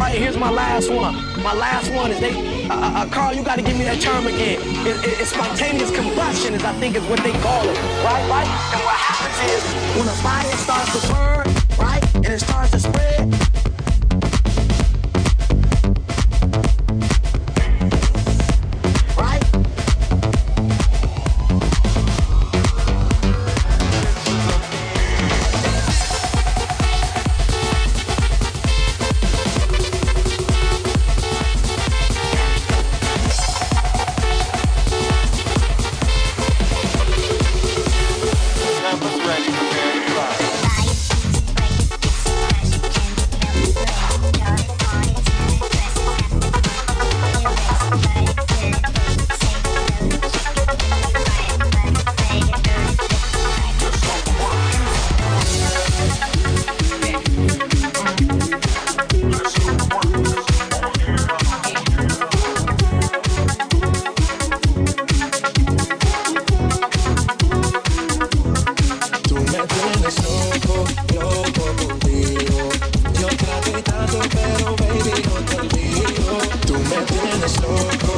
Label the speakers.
Speaker 1: right here's my last one. My last one is they, uh, uh, uh Carl, you gotta give me that term again. It, it, it's spontaneous combustion, is I think is what they call it, right, right? And what happens is when a fire starts to burn, right, and it starts to spread. and slow.